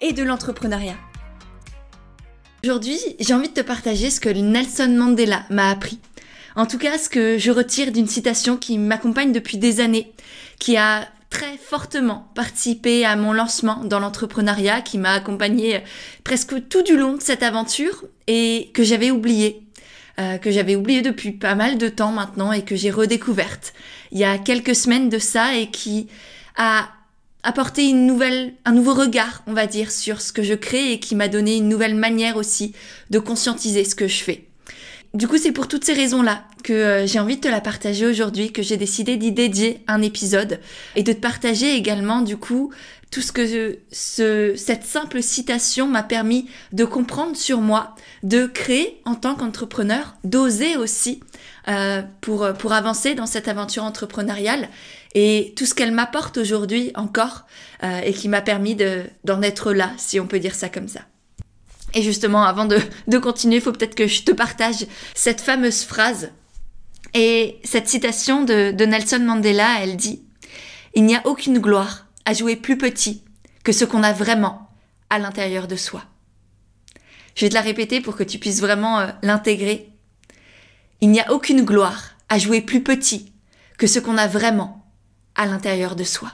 et de l'entrepreneuriat. Aujourd'hui, j'ai envie de te partager ce que Nelson Mandela m'a appris. En tout cas, ce que je retire d'une citation qui m'accompagne depuis des années, qui a très fortement participé à mon lancement dans l'entrepreneuriat, qui m'a accompagné presque tout du long de cette aventure et que j'avais oublié, euh, que j'avais oublié depuis pas mal de temps maintenant et que j'ai redécouverte il y a quelques semaines de ça et qui a apporter une nouvelle, un nouveau regard, on va dire, sur ce que je crée et qui m'a donné une nouvelle manière aussi de conscientiser ce que je fais. Du coup, c'est pour toutes ces raisons-là que euh, j'ai envie de te la partager aujourd'hui, que j'ai décidé d'y dédier un épisode et de te partager également, du coup, tout ce que ce, cette simple citation m'a permis de comprendre sur moi, de créer en tant qu'entrepreneur, d'oser aussi euh, pour, pour avancer dans cette aventure entrepreneuriale et tout ce qu'elle m'apporte aujourd'hui encore euh, et qui m'a permis d'en être là, si on peut dire ça comme ça. Et justement, avant de, de continuer, il faut peut-être que je te partage cette fameuse phrase. Et cette citation de, de Nelson Mandela, elle dit Il n'y a aucune gloire à jouer plus petit que ce qu'on a vraiment à l'intérieur de soi. Je vais te la répéter pour que tu puisses vraiment euh, l'intégrer. Il n'y a aucune gloire à jouer plus petit que ce qu'on a vraiment à l'intérieur de soi.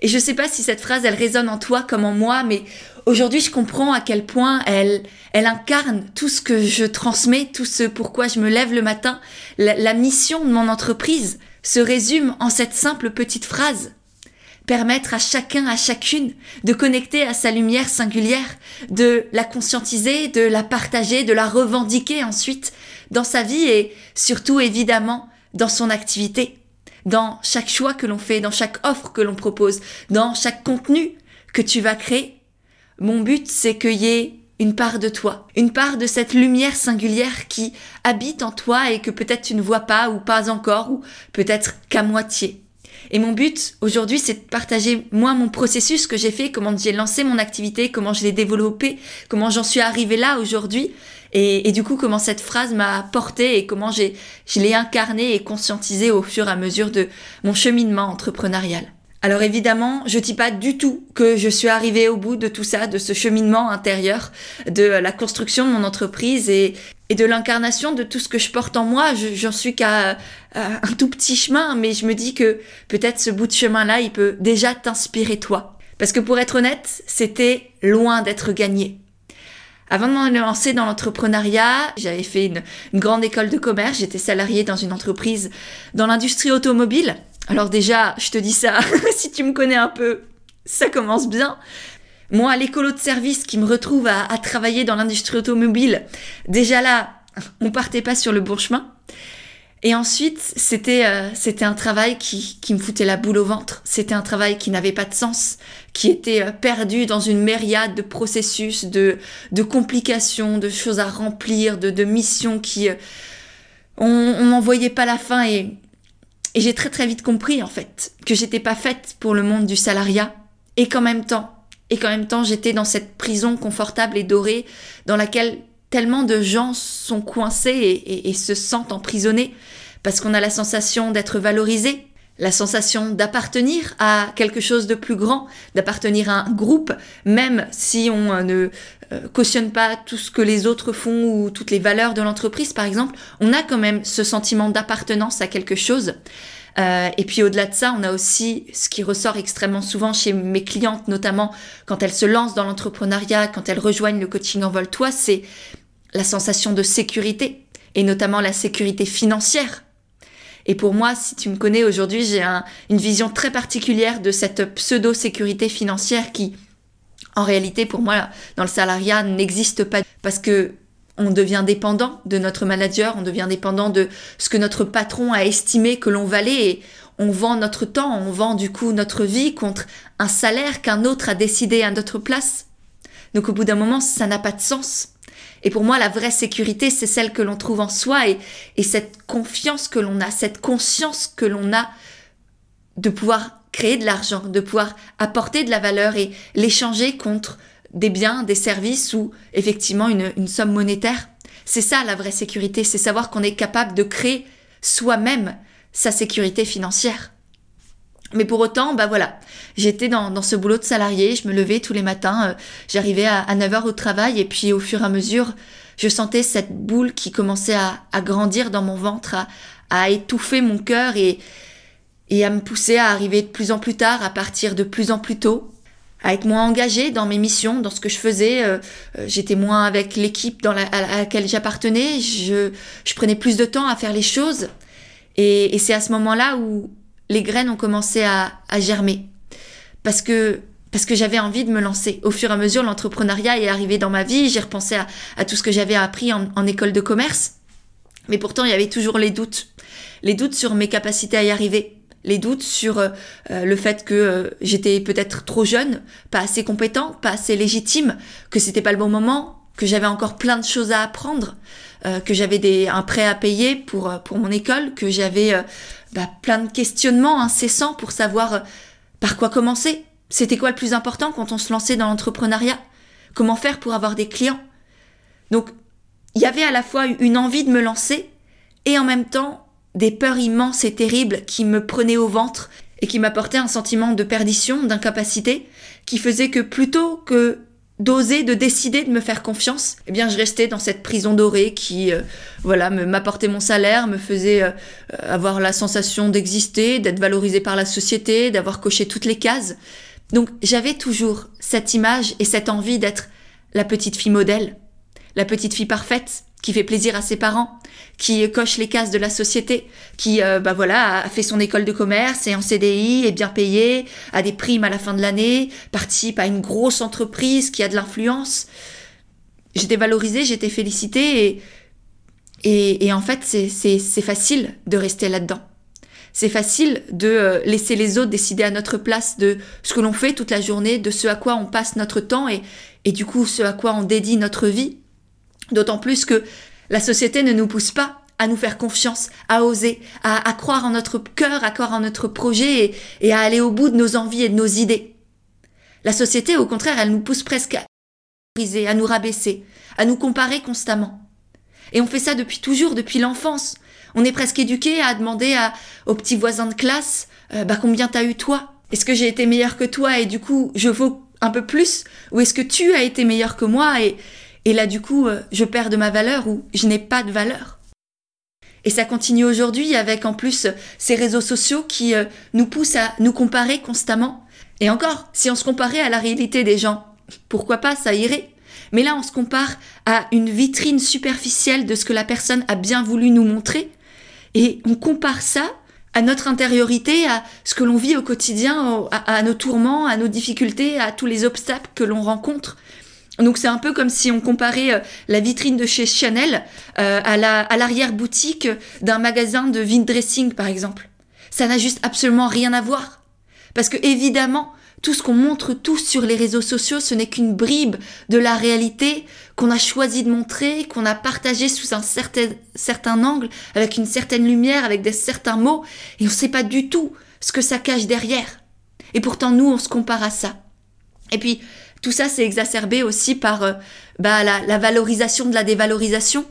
Et je sais pas si cette phrase, elle résonne en toi comme en moi, mais aujourd'hui, je comprends à quel point elle, elle incarne tout ce que je transmets, tout ce pourquoi je me lève le matin. La, la mission de mon entreprise se résume en cette simple petite phrase. Permettre à chacun, à chacune de connecter à sa lumière singulière, de la conscientiser, de la partager, de la revendiquer ensuite dans sa vie et surtout évidemment dans son activité dans chaque choix que l'on fait, dans chaque offre que l'on propose, dans chaque contenu que tu vas créer. Mon but, c'est qu'il y ait une part de toi, une part de cette lumière singulière qui habite en toi et que peut-être tu ne vois pas ou pas encore ou peut-être qu'à moitié. Et mon but aujourd'hui, c'est de partager moi mon processus que j'ai fait, comment j'ai lancé mon activité, comment je l'ai développé, comment j'en suis arrivé là aujourd'hui, et, du coup comment cette phrase m'a porté et comment j'ai je l'ai incarné et conscientisé au fur et à mesure de mon cheminement entrepreneurial. Alors évidemment, je dis pas du tout que je suis arrivée au bout de tout ça, de ce cheminement intérieur, de la construction de mon entreprise et, et de l'incarnation de tout ce que je porte en moi. J'en suis qu'à un tout petit chemin, mais je me dis que peut-être ce bout de chemin-là, il peut déjà t'inspirer toi. Parce que pour être honnête, c'était loin d'être gagné. Avant de me lancer dans l'entrepreneuriat, j'avais fait une, une, grande école de commerce, j'étais salariée dans une entreprise dans l'industrie automobile. Alors déjà, je te dis ça, si tu me connais un peu, ça commence bien. Moi, l'écolo de service qui me retrouve à, à travailler dans l'industrie automobile, déjà là, on partait pas sur le bon chemin. Et ensuite, c'était euh, c'était un travail qui, qui me foutait la boule au ventre. C'était un travail qui n'avait pas de sens, qui était euh, perdu dans une myriade de processus, de, de complications, de choses à remplir, de, de missions qui... Euh, on n'en voyait pas la fin et, et j'ai très très vite compris en fait que j'étais pas faite pour le monde du salariat et qu'en même temps, et qu'en même temps j'étais dans cette prison confortable et dorée dans laquelle tellement de gens sont coincés et, se sentent emprisonnés parce qu'on a la sensation d'être valorisé, la sensation d'appartenir à quelque chose de plus grand, d'appartenir à un groupe, même si on euh, ne euh, cautionne pas tout ce que les autres font ou toutes les valeurs de l'entreprise, par exemple, on a quand même ce sentiment d'appartenance à quelque chose. Euh, et puis au-delà de ça, on a aussi ce qui ressort extrêmement souvent chez mes clientes, notamment quand elles se lancent dans l'entrepreneuriat, quand elles rejoignent le coaching Envole-toi, c'est la sensation de sécurité, et notamment la sécurité financière. Et pour moi, si tu me connais aujourd'hui, j'ai une vision très particulière de cette pseudo-sécurité financière qui, en réalité, pour moi, dans le salariat, n'existe pas parce que on devient dépendant de notre manager, on devient dépendant de ce que notre patron a estimé que l'on valait et on vend notre temps, on vend du coup notre vie contre un salaire qu'un autre a décidé à notre place. Donc au bout d'un moment, ça n'a pas de sens. Et pour moi, la vraie sécurité, c'est celle que l'on trouve en soi et, et cette confiance que l'on a, cette conscience que l'on a de pouvoir créer de l'argent, de pouvoir apporter de la valeur et l'échanger contre des biens, des services ou effectivement une, une somme monétaire. C'est ça la vraie sécurité, c'est savoir qu'on est capable de créer soi-même sa sécurité financière. Mais pour autant, bah voilà, j'étais dans, dans, ce boulot de salarié, je me levais tous les matins, euh, j'arrivais à, à 9h au travail et puis au fur et à mesure, je sentais cette boule qui commençait à, à grandir dans mon ventre, à, à étouffer mon cœur et, et à me pousser à arriver de plus en plus tard, à partir de plus en plus tôt, à être moins engagée dans mes missions, dans ce que je faisais. Euh, euh, j'étais moins avec l'équipe la, à laquelle j'appartenais. Je, je prenais plus de temps à faire les choses. Et, et c'est à ce moment-là où les graines ont commencé à, germer. Parce que parce que j'avais envie de me lancer. Au fur et à mesure, l'entrepreneuriat est arrivé dans ma vie. J'ai repensé à, tout ce que j'avais appris en, école de commerce. Mais pourtant, il y avait toujours les doutes. Les doutes sur mes capacités à y arriver les doutes sur euh, le fait que euh, j'étais peut-être trop jeune, pas assez compétent, pas assez légitime, que c'était pas le bon moment, que j'avais encore plein de choses à apprendre, euh, que j'avais des un prêt à payer pour pour mon école, que j'avais bah, plein de questionnements incessants pour savoir par quoi commencer. C'était quoi le plus important quand on se lançait dans l'entrepreneuriat? Comment faire pour avoir des clients? Donc il y avait à la fois une envie de me lancer et en même temps des peurs immenses et terribles qui me prenaient au ventre et qui m'apportaient un sentiment de perdition, d'incapacité, qui faisait que plutôt que d'oser, de décider de me faire confiance, eh bien je restais dans cette prison dorée qui, euh, voilà, m'apportait mon salaire, me faisait euh, avoir la sensation d'exister, d'être valorisé par la société, d'avoir coché toutes les cases. Donc j'avais toujours cette image et cette envie d'être la petite fille modèle, la petite fille parfaite, qui fait plaisir à ses parents, qui coche les cases de la société, qui euh, bah voilà a fait son école de commerce et en CDI est bien payé, a des primes à la fin de l'année, participe à une grosse entreprise qui a de l'influence. J'étais valorisée, j'étais félicitée et et, en fait c'est c'est facile de rester là-dedans. C'est facile de euh, laisser les autres décider à notre place de ce que l'on fait toute la journée, de ce à quoi on passe notre temps et, et du coup ce à quoi on dédie notre vie. D'autant plus que la société ne nous pousse pas à nous faire confiance, à oser, à, croire en notre cœur, à croire en notre projet et, à aller au bout de nos envies et de nos idées. La société, au contraire, elle nous pousse presque à briser, à nous rabaisser, à nous comparer constamment. Et on fait ça depuis toujours, depuis l'enfance. On est presque éduqué à demander à, aux petits voisins de classe, euh, bah combien t'as eu toi? Est-ce que j'ai été meilleur que toi et du coup je vaux un peu plus? Ou est-ce que tu as été meilleur que moi et, et là, du coup, euh, je perds de ma valeur ou je n'ai pas de valeur. Et ça continue aujourd'hui avec en plus ces réseaux sociaux qui euh, nous poussent à nous comparer constamment. Et encore, si on se comparait à la réalité des gens, pourquoi pas, ça irait. Mais là, on se compare à une vitrine superficielle de ce que la personne a bien voulu nous montrer. Et on compare ça à notre intériorité, à ce que l'on vit au quotidien, à, nos tourments, à nos difficultés, à tous les obstacles que l'on rencontre. Donc c'est un peu comme si on comparait euh, la vitrine de chez Chanel euh, à la l'arrière-boutique d'un magasin de vin dressing par exemple. Ça n'a juste absolument rien à voir. Parce que évidemment, tout ce qu'on montre tous sur les réseaux sociaux, ce n'est qu'une bribe de la réalité qu'on a choisi de montrer, qu'on a partagé sous un certain, certain angle, avec une certaine lumière, avec des certains mots, et on ne sait pas du tout ce que ça cache derrière. Et pourtant, nous, on se compare à ça. Et puis, tout ça, c'est exacerbé aussi par euh, bah, la, valorisation de la dévalorisation.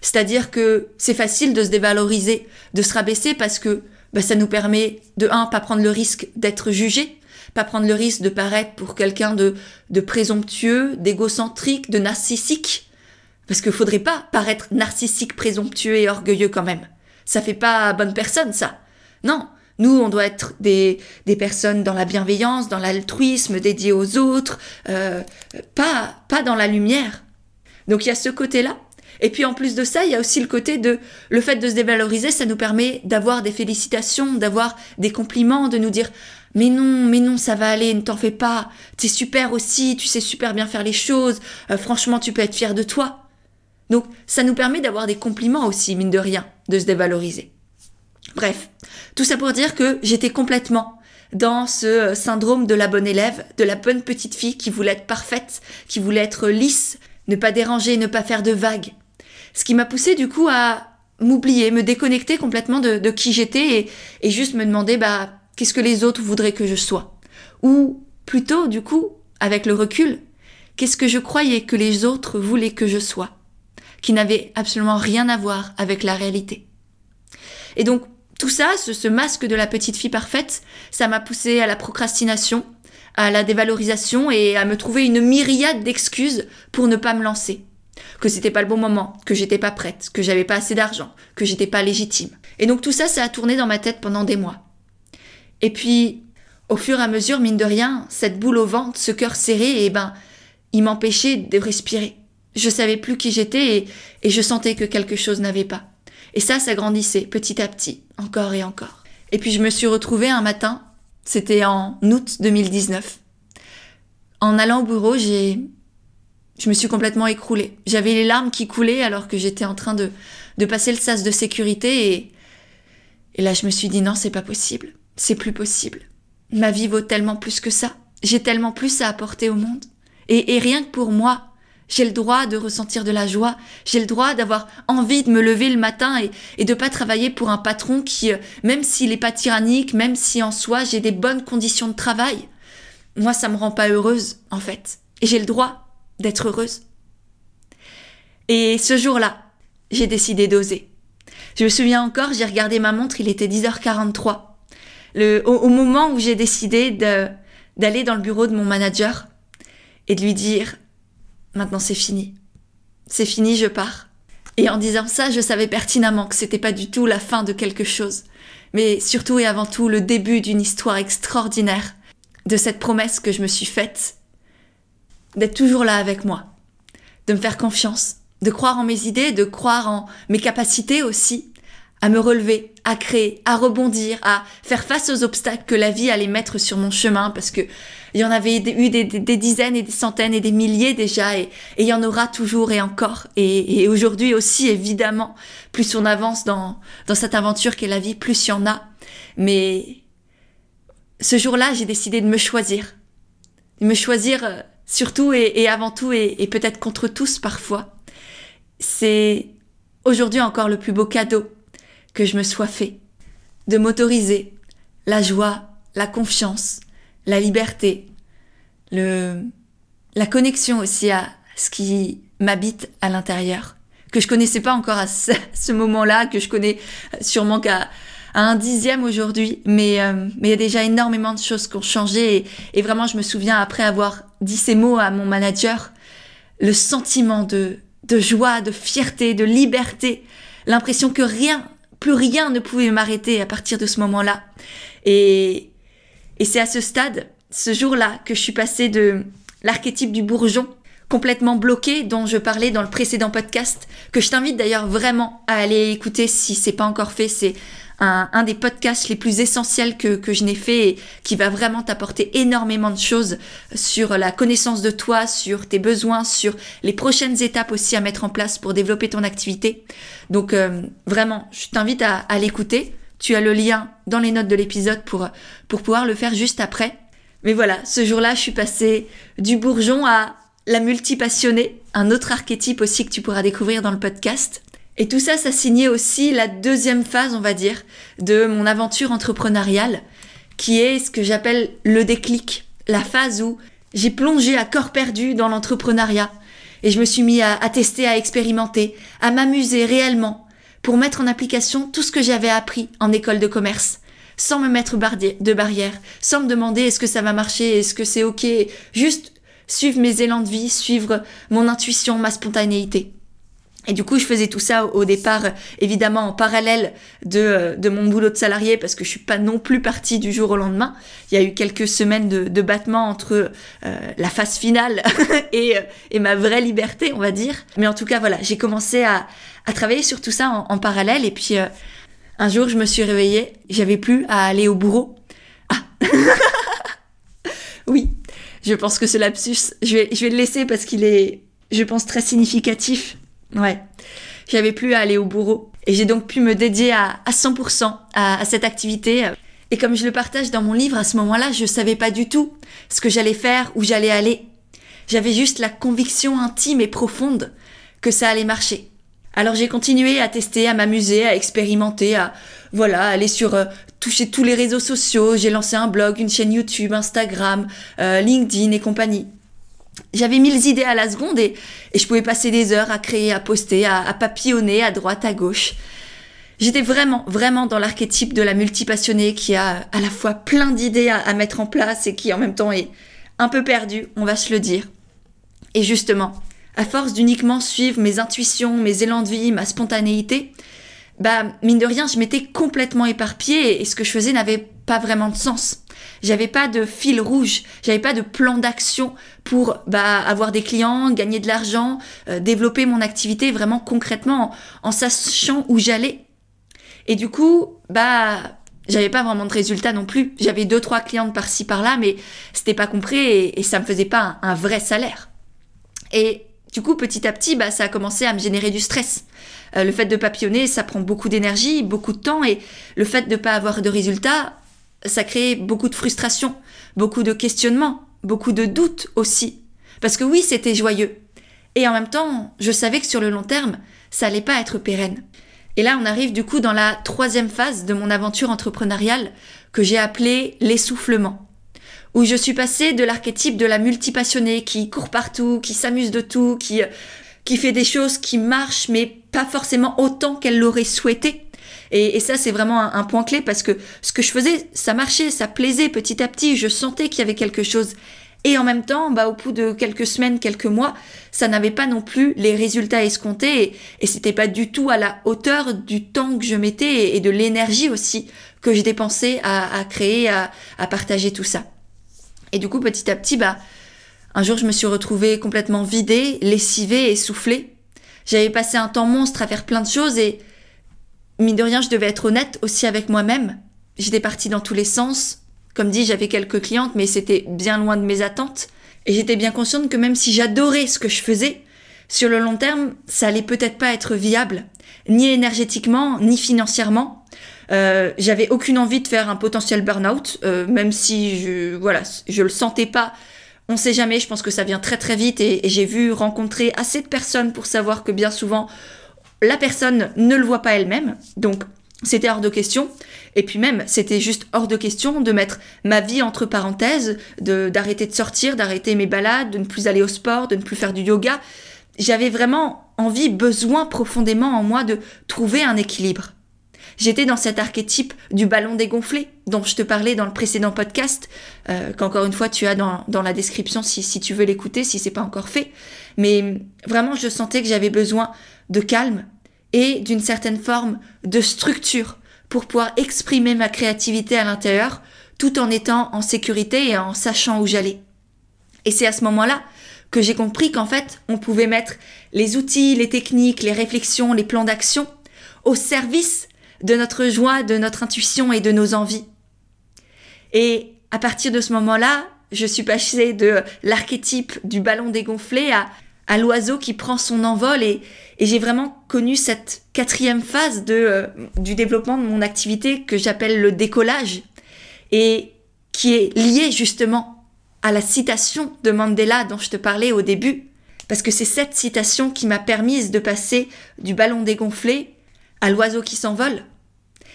C'est-à-dire que c'est facile de se dévaloriser, de se rabaisser parce que bah, ça nous permet de un pas prendre le risque d'être jugé, pas prendre le risque de paraître pour quelqu'un de, de présomptueux, d'égocentrique, de narcissique. Parce qu'il faudrait pas paraître narcissique, présomptueux et orgueilleux quand même. Ça fait pas bonne personne, ça. Non, nous, on doit être des, des personnes dans la bienveillance, dans l'altruisme, dédiées aux autres, euh, pas, pas dans la lumière. Donc il y a ce côté-là. Et puis en plus de ça, il y a aussi le côté de le fait de se dévaloriser, ça nous permet d'avoir des félicitations, d'avoir des compliments, de nous dire mais non, mais non, ça va aller, ne t'en fais pas, t'es super aussi, tu sais super bien faire les choses, euh, franchement tu peux être fier de toi. Donc ça nous permet d'avoir des compliments aussi, mine de rien, de se dévaloriser. Bref, tout ça pour dire que j'étais complètement dans ce syndrome de la bonne élève, de la bonne petite fille qui voulait être parfaite, qui voulait être lisse, ne pas déranger, ne pas faire de vagues. Ce qui m'a poussé du coup à m'oublier, me déconnecter complètement de, qui j'étais et, et, juste me demander bah qu'est-ce que les autres voudraient que je sois? Ou plutôt du coup, avec le recul, qu'est-ce que je croyais que les autres voulaient que je sois, qui n'avait absolument rien à voir avec la réalité? Et donc tout ça, ce, masque de la petite fille parfaite, ça m'a poussé à la procrastination, à la dévalorisation et à me trouver une myriade d'excuses pour ne pas me lancer. Que c'était pas le bon moment, que j'étais pas prête, que j'avais pas assez d'argent, que j'étais pas légitime. Et donc tout ça, ça a tourné dans ma tête pendant des mois. Et puis, au fur et à mesure, mine de rien, cette boule au ventre, ce cœur serré, eh ben, il m'empêchait de respirer. Je savais plus qui j'étais et, et je sentais que quelque chose n'avait pas. Et ça, ça grandissait petit à petit, encore et encore. Et puis je me suis retrouvée un matin, c'était en août 2019. En allant au bureau, j'ai je me suis complètement écroulée. J'avais les larmes qui coulaient alors que j'étais en train de, de passer le sas de sécurité et, là je me suis dit non, c'est pas possible. C'est plus possible. Ma vie vaut tellement plus que ça. J'ai tellement plus à apporter au monde. Et, et rien que pour moi, j'ai le droit de ressentir de la joie. J'ai le droit d'avoir envie de me lever le matin et, et de pas travailler pour un patron qui, euh, même s'il est pas tyrannique, même si en soi j'ai des bonnes conditions de travail, moi ça me rend pas heureuse, en fait. Et j'ai le droit d'être heureuse. Et ce jour-là, j'ai décidé d'oser. Je me souviens encore, j'ai regardé ma montre, il était 10h43. Le, au, au moment où j'ai décidé d'aller dans le bureau de mon manager et de lui dire maintenant c'est fini. C'est fini, je pars. Et en disant ça, je savais pertinemment que c'était pas du tout la fin de quelque chose, mais surtout et avant tout le début d'une histoire extraordinaire, de cette promesse que je me suis faite, d'être toujours là avec moi, de me faire confiance, de croire en mes idées, de croire en mes capacités aussi, à me relever, à créer, à rebondir, à faire face aux obstacles que la vie allait mettre sur mon chemin, parce que il y en avait eu des, dizaines et des centaines et des milliers déjà, et, il y en aura toujours et encore. Et, aujourd'hui aussi, évidemment, plus on avance dans, cette aventure qu'est la vie, plus il y en a. Mais ce jour-là, j'ai décidé de me choisir. De me choisir euh, surtout et, avant tout, et peut-être contre tous parfois. C'est aujourd'hui encore le plus beau cadeau que je me sois fait. De m'autoriser la joie, la confiance, la liberté, le, la connexion aussi à ce qui m'habite à l'intérieur, que je connaissais pas encore à ce, moment-là, que je connais sûrement qu'à un dixième aujourd'hui, mais euh, mais il y a déjà énormément de choses qui ont changé et, et, vraiment je me souviens après avoir dit ces mots à mon manager, le sentiment de de joie, de fierté, de liberté, l'impression que rien, plus rien ne pouvait m'arrêter à partir de ce moment-là. Et c'est à ce stade, ce jour-là, que je suis passée de l'archétype du bourgeon complètement bloqué dont je parlais dans le précédent podcast, que je t'invite d'ailleurs vraiment à aller écouter si c'est pas encore fait. C'est un, des podcasts les plus essentiels que, que je n'ai fait et qui va vraiment t'apporter énormément de choses sur la connaissance de toi, sur tes besoins, sur les prochaines étapes aussi à mettre en place pour développer ton activité. Donc euh, vraiment, je t'invite à, à l'écouter. Tu as le lien dans les notes de l'épisode pour, pour pouvoir le faire juste après. Mais voilà, ce jour-là, je suis passée du bourgeon à la multipassionnée, un autre archétype aussi que tu pourras découvrir dans le podcast. Et tout ça, ça signait aussi la deuxième phase, on va dire, de mon aventure entrepreneuriale, qui est ce que j'appelle le déclic, la phase où j'ai plongé à corps perdu dans l'entrepreneuriat. Et je me suis mis à, tester, à expérimenter, à m'amuser réellement, pour mettre en application tout ce que j'avais appris en école de commerce, sans me mettre de barrière, sans me demander est-ce que ça va marcher, est-ce que c'est ok, juste suivre mes élans de vie, suivre mon intuition, ma spontanéité. Et du coup, je faisais tout ça au départ, évidemment, en parallèle de, de mon boulot de salarié, parce que je suis pas non plus partie du jour au lendemain. Il y a eu quelques semaines de, de battement entre euh, la phase finale et, et ma vraie liberté, on va dire. Mais en tout cas, voilà, j'ai commencé à, à travailler sur tout ça en, parallèle. Et puis, euh, un jour, je me suis réveillée, j'avais plus à aller au bourreau. Ah Oui, je pense que ce lapsus, je vais, je vais le laisser parce qu'il est, je pense, très significatif. Ouais. j'avais plus à aller au bourreau. Et j'ai donc pu me dédier à, 100% à, cette activité. Et comme je le partage dans mon livre, à ce moment-là, je savais pas du tout ce que j'allais faire, où j'allais aller. J'avais juste la conviction intime et profonde que ça allait marcher. Alors j'ai continué à tester, à m'amuser, à expérimenter, à voilà, aller sur euh, toucher tous les réseaux sociaux. J'ai lancé un blog, une chaîne YouTube, Instagram, euh, LinkedIn et compagnie. J'avais mille idées à la seconde et, je pouvais passer des heures à créer, à poster, à, papillonner à droite, à gauche. J'étais vraiment, vraiment dans l'archétype de la multipassionnée qui a à la fois plein d'idées à, à mettre en place et qui en même temps est un peu perdue, on va se le dire. Et justement, à force d'uniquement suivre mes intuitions, mes élans de vie, ma spontanéité, bah, mine de rien, je m'étais complètement éparpillée et ce que je faisais n'avait pas vraiment de sens. J'avais pas de fil rouge, j'avais pas de plan d'action pour bah, avoir des clients, gagner de l'argent, euh, développer mon activité vraiment concrètement en, sachant où j'allais. Et du coup, bah, j'avais pas vraiment de résultats non plus. J'avais deux trois clientes par-ci par-là, mais c'était pas compris et, ça me faisait pas un, vrai salaire. Et du coup, petit à petit, bah, ça a commencé à me générer du stress. Euh, le fait de papillonner, ça prend beaucoup d'énergie, beaucoup de temps, et le fait de pas avoir de résultats, ça crée beaucoup de frustration, beaucoup de questionnements, beaucoup de doutes aussi. Parce que oui, c'était joyeux. Et en même temps, je savais que sur le long terme, ça allait pas être pérenne. Et là, on arrive du coup dans la troisième phase de mon aventure entrepreneuriale que j'ai appelée l'essoufflement où je suis passée de l'archétype de la multipassionnée qui court partout, qui s'amuse de tout, qui, qui fait des choses qui marchent, mais pas forcément autant qu'elle l'aurait souhaité. Et, ça, c'est vraiment un, point clé parce que ce que je faisais, ça marchait, ça plaisait petit à petit, je sentais qu'il y avait quelque chose. Et en même temps, bah, au bout de quelques semaines, quelques mois, ça n'avait pas non plus les résultats escomptés et, et c'était pas du tout à la hauteur du temps que je mettais et, de l'énergie aussi que je dépensais à, à créer, à, à partager tout ça. Et du coup, petit à petit, bah, un jour, je me suis retrouvée complètement vidée, lessivée, essoufflée. J'avais passé un temps monstre à faire plein de choses et, mine de rien, je devais être honnête aussi avec moi-même. J'étais partie dans tous les sens. Comme dit, j'avais quelques clientes, mais c'était bien loin de mes attentes. Et j'étais bien consciente que même si j'adorais ce que je faisais, sur le long terme, ça allait peut-être pas être viable, ni énergétiquement, ni financièrement. Euh, j'avais aucune envie de faire un potentiel burn-out, euh, même si je, voilà, je le sentais pas. On sait jamais, je pense que ça vient très très vite et, j'ai vu rencontrer assez de personnes pour savoir que bien souvent, la personne ne le voit pas elle-même. Donc, c'était hors de question. Et puis même, c'était juste hors de question de mettre ma vie entre parenthèses, d'arrêter de, de sortir, d'arrêter mes balades, de ne plus aller au sport, de ne plus faire du yoga. J'avais vraiment envie, besoin profondément en moi de trouver un équilibre. J'étais dans cet archétype du ballon dégonflé dont je te parlais dans le précédent podcast, euh, qu'encore une fois tu as dans, dans la description si, si tu veux l'écouter, si c'est pas encore fait. Mais vraiment, je sentais que j'avais besoin de calme et d'une certaine forme de structure pour pouvoir exprimer ma créativité à l'intérieur tout en étant en sécurité et en sachant où j'allais. Et c'est à ce moment-là que j'ai compris qu'en fait, on pouvait mettre les outils, les techniques, les réflexions, les plans d'action au service de notre joie, de notre intuition et de nos envies. Et à partir de ce moment-là, je suis passée de l'archétype du ballon dégonflé à, l'oiseau qui prend son envol et, j'ai vraiment connu cette quatrième phase euh, du développement de mon activité que j'appelle le décollage et qui est liée justement à la citation de Mandela dont je te parlais au début. Parce que c'est cette citation qui m'a permise de passer du ballon dégonflé à l'oiseau qui s'envole.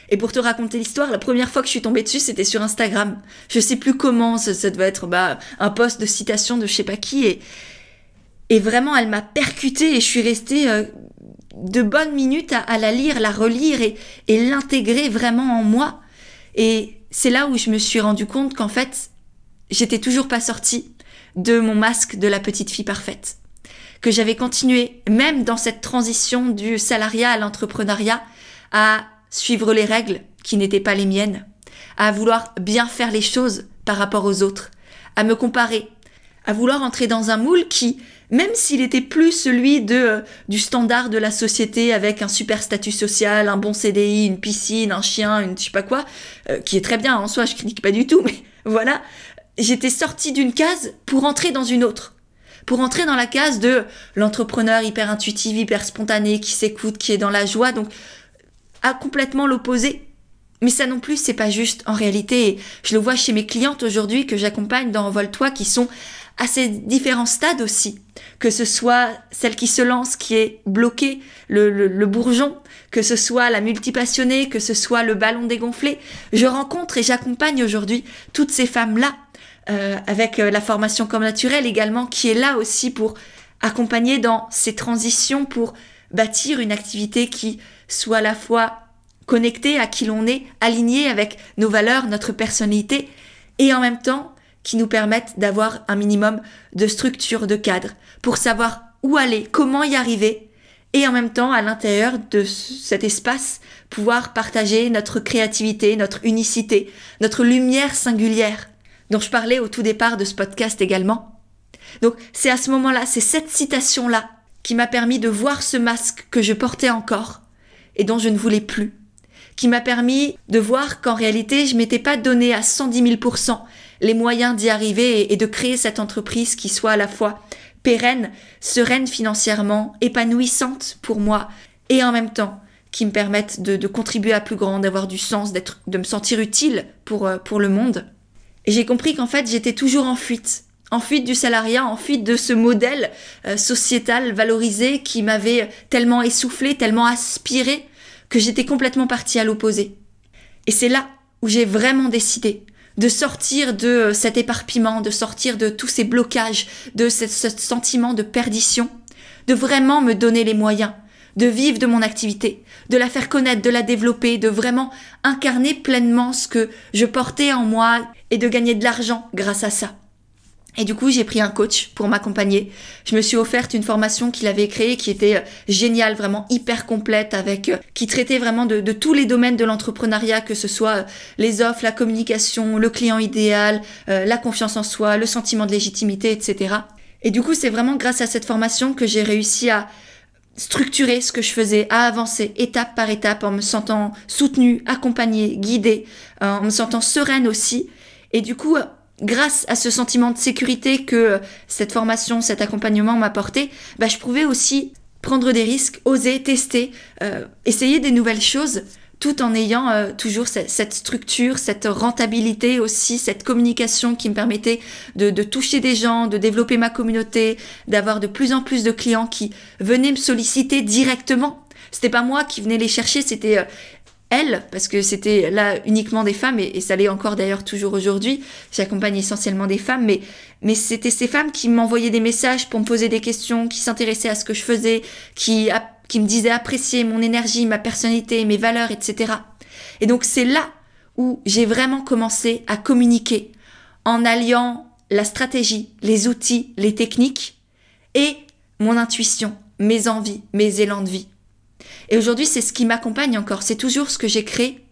Et pour te raconter l'histoire, la première fois que je suis tombée dessus, c'était sur Instagram. Je sais plus comment, ça, ça devait être bah, un post de citation de je sais pas qui. Et, et vraiment, elle m'a percutée et je suis restée euh, de bonnes minutes à, la lire, la relire et, et l'intégrer vraiment en moi. Et c'est là où je me suis rendu compte qu'en fait, j'étais toujours pas sortie de mon masque de la petite fille parfaite. Que j'avais continué, même dans cette transition du salariat à l'entrepreneuriat, à suivre les règles qui n'étaient pas les miennes, à vouloir bien faire les choses par rapport aux autres, à me comparer, à vouloir entrer dans un moule qui, même s'il était plus celui de euh, du standard de la société avec un super statut social, un bon CDI, une piscine, un chien, une je sais pas quoi, euh, qui est très bien en soi, je critique pas du tout, mais voilà, j'étais sortie d'une case pour entrer dans une autre, pour entrer dans la case de l'entrepreneur hyper intuitif, hyper spontané, qui s'écoute, qui est dans la joie, donc à complètement l'opposé. Mais ça non plus, c'est pas juste. En réalité, je le vois chez mes clientes aujourd'hui que j'accompagne dans Envole-toi qui sont à ces différents stades aussi. Que ce soit celle qui se lance, qui est bloquée, le, le, bourgeon, que ce soit la multipassionnée, que ce soit le ballon dégonflé. Je rencontre et j'accompagne aujourd'hui toutes ces femmes-là, euh, avec euh, la formation comme naturelle également, qui est là aussi pour accompagner dans ces transitions, pour bâtir une activité qui soit à la fois connectée à qui l'on est, alignée avec nos valeurs, notre personnalité, et en même temps qui nous permettent d'avoir un minimum de structure, de cadre, pour savoir où aller, comment y arriver, et en même temps, à l'intérieur de cet espace, pouvoir partager notre créativité, notre unicité, notre lumière singulière, dont je parlais au tout départ de ce podcast également. Donc c'est à ce moment-là, c'est cette citation-là qui m'a permis de voir ce masque que je portais encore et dont je ne voulais plus, qui m'a permis de voir qu'en réalité je m'étais pas donné à 110 000% les moyens d'y arriver et de créer cette entreprise qui soit à la fois pérenne, sereine financièrement, épanouissante pour moi et en même temps qui me permette de, contribuer à plus grand, d'avoir du sens, d'être, de me sentir utile pour, euh, pour le monde. Et j'ai compris qu'en fait j'étais toujours en fuite, en fuite du salariat, en fuite de ce modèle euh, sociétal valorisé qui m'avait tellement essoufflé, tellement aspiré que j'étais complètement partie à l'opposé. Et c'est là où j'ai vraiment décidé de sortir de euh, cet éparpillement, de sortir de tous ces blocages, de ce, sentiment de perdition, de vraiment me donner les moyens de vivre de mon activité, de la faire connaître, de la développer, de vraiment incarner pleinement ce que je portais en moi et de gagner de l'argent grâce à ça. Et du coup, j'ai pris un coach pour m'accompagner. Je me suis offerte une formation qu'il avait créée qui était euh, géniale, vraiment hyper complète, avec euh, qui traitait vraiment de, tous les domaines de l'entrepreneuriat, que ce soit euh, les offres, la communication, le client idéal, la confiance en soi, le sentiment de légitimité, etc. Et du coup, c'est vraiment grâce à cette formation que j'ai réussi à structurer ce que je faisais, à avancer étape par étape en me sentant soutenue, accompagnée, guidée, en me sentant sereine aussi. Et du coup, grâce à ce sentiment de sécurité que cette formation, cet accompagnement m'a apporté, bah, je pouvais aussi prendre des risques, oser, tester, euh, essayer des nouvelles choses, tout en ayant euh, toujours cette, structure, cette rentabilité aussi, cette communication qui me permettait de, de toucher des gens, de développer ma communauté, d'avoir de plus en plus de clients qui venaient me solliciter directement. C'était pas moi qui venais les chercher, c'était euh, parce que c'était là uniquement des femmes, et, ça l'est encore d'ailleurs toujours aujourd'hui, j'accompagne essentiellement des femmes, mais, mais c'était ces femmes qui m'envoyaient des messages pour me poser des questions, qui s'intéressaient à ce que je faisais, qui, qui me disaient apprécier mon énergie, ma personnalité, mes valeurs, etc. Et donc c'est là où j'ai vraiment commencé à communiquer en alliant la stratégie, les outils, les techniques et mon intuition, mes envies, mes élans de vie. Et aujourd'hui, c'est ce qui m'accompagne encore. C'est toujours ce que j'ai créé.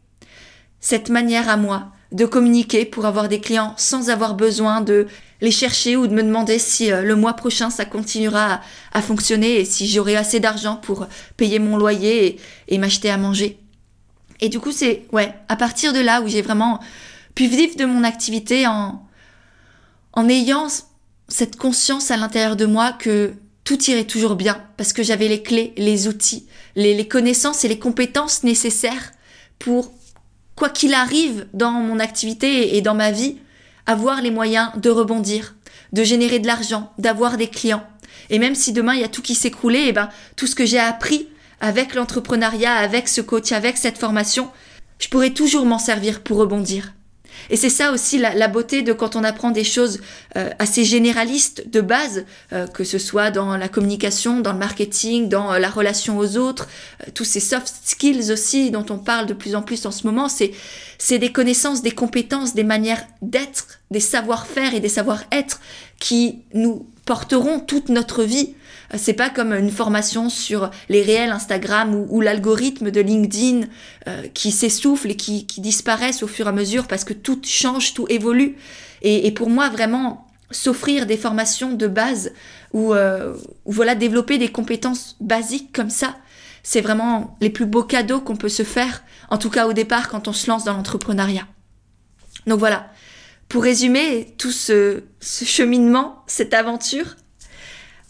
Cette manière à moi de communiquer pour avoir des clients sans avoir besoin de les chercher ou de me demander si euh, le mois prochain ça continuera à, fonctionner et si j'aurai assez d'argent pour payer mon loyer et, m'acheter à manger. Et du coup, c'est ouais, à partir de là où j'ai vraiment pu vivre de mon activité en, en ayant cette conscience à l'intérieur de moi que tout irait toujours bien parce que j'avais les clés, les outils, les, connaissances et les compétences nécessaires pour, quoi qu'il arrive dans mon activité et dans ma vie, avoir les moyens de rebondir, de générer de l'argent, d'avoir des clients. Et même si demain il y a tout qui s'écroulait, et eh ben tout ce que j'ai appris avec l'entrepreneuriat, avec ce coach, avec cette formation, je pourrais toujours m'en servir pour rebondir. Et c'est ça aussi la, beauté de quand on apprend des choses euh, assez généralistes de base, euh, que ce soit dans la communication, dans le marketing, dans euh, la relation aux autres, tous ces soft skills aussi dont on parle de plus en plus en ce moment, c'est c'est des connaissances, des compétences, des manières d'être, des savoir-faire et des savoir-être qui nous porteront toute notre vie c'est pas comme une formation sur les réels Instagram ou, l'algorithme de LinkedIn euh, qui s'essouffle et qui, qui disparaissent au fur et à mesure parce que tout change, tout évolue. Et, pour moi, vraiment, s'offrir des formations de base ou, euh, voilà, développer des compétences basiques comme ça, c'est vraiment les plus beaux cadeaux qu'on peut se faire, en tout cas au départ quand on se lance dans l'entrepreneuriat. Donc voilà, pour résumer tout ce, cheminement, cette aventure,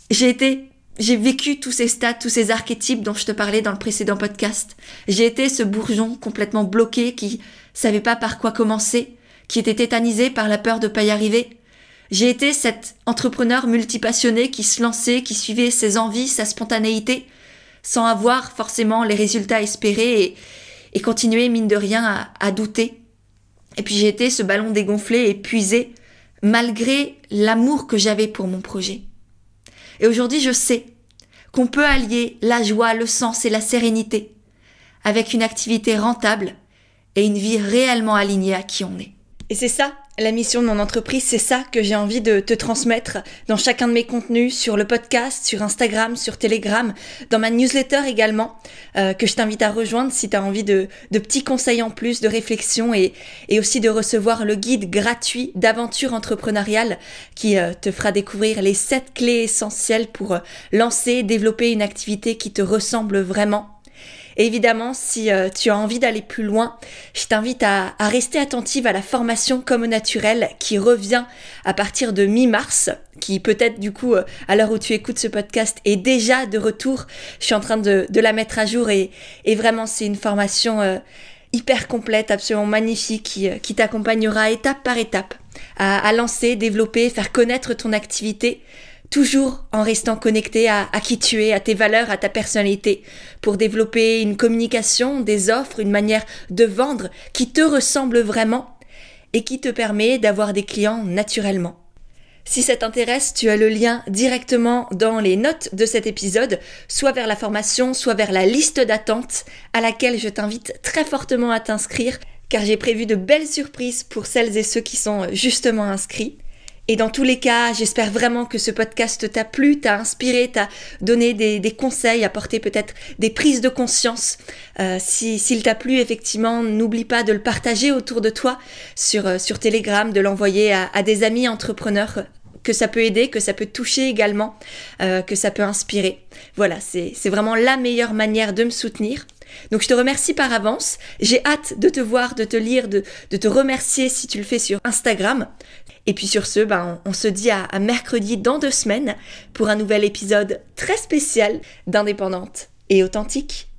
J'ai été j'ai vécu tous ces stades, tous ces archétypes dont je te parlais dans le précédent podcast. J'ai été ce bourgeon complètement bloqué qui savait pas par quoi commencer, qui était tétanisé par la peur de pas y arriver. J'ai été cet entrepreneur multipassionné qui se lançait, qui suivait ses envies, sa spontanéité, sans avoir forcément les résultats espérés et, et mine de rien, à douter. Et puis j'ai été ce ballon dégonflé, épuisé, malgré l'amour que j'avais pour mon projet. Et aujourd'hui, je sais qu'on peut allier la joie, le sens et la sérénité avec une activité rentable et une vie réellement alignée à qui on est. Et c'est ça la mission de mon entreprise, c'est ça que j'ai envie de te transmettre dans chacun de mes contenus, sur le podcast, sur Instagram, sur Telegram, dans ma newsletter également, euh, que je t'invite à rejoindre si tu as envie de, petits conseils en plus, de réflexion et, et aussi de recevoir le guide gratuit d'aventure entrepreneuriale qui euh, te fera découvrir les 7 clés essentielles pour euh, lancer, développer une activité qui te ressemble vraiment évidemment, si euh, tu as envie d'aller plus loin, je t'invite à, rester attentive à la formation comme naturel qui revient à partir de mi-mars, qui peut-être du coup, euh, à l'heure où tu écoutes ce podcast, est déjà de retour. Je suis en train de, la mettre à jour et, vraiment, c'est une formation euh, hyper complète, absolument magnifique, qui, t'accompagnera étape par étape à lancer, développer, faire connaître ton activité toujours en restant connecté à, qui tu es, à tes valeurs, à ta personnalité, pour développer une communication, des offres, une manière de vendre qui te ressemble vraiment et qui te permet d'avoir des clients naturellement. Si ça t'intéresse, tu as le lien directement dans les notes de cet épisode, soit vers la formation, soit vers la liste d'attente à laquelle je t'invite très fortement à t'inscrire, car j'ai prévu de belles surprises pour celles et ceux qui sont justement inscrits. Et dans tous les cas, j'espère vraiment que ce podcast t'a plu, t'a inspiré, t'a donné des, conseils, apporté peut-être des prises de conscience. Euh, s'il t'a plu, effectivement, n'oublie pas de le partager autour de toi sur, euh, sur Telegram, de l'envoyer à, à, des amis entrepreneurs que ça peut aider, que ça peut toucher également, euh, que ça peut inspirer. Voilà, c'est vraiment la meilleure manière de me soutenir. Donc je te remercie par avance. J'ai hâte de te voir, de te lire, de, te remercier si tu le fais sur Instagram. Et puis sur ce, ben, on, se dit à, à mercredi dans deux semaines pour un nouvel épisode très spécial d'Indépendante et authentique.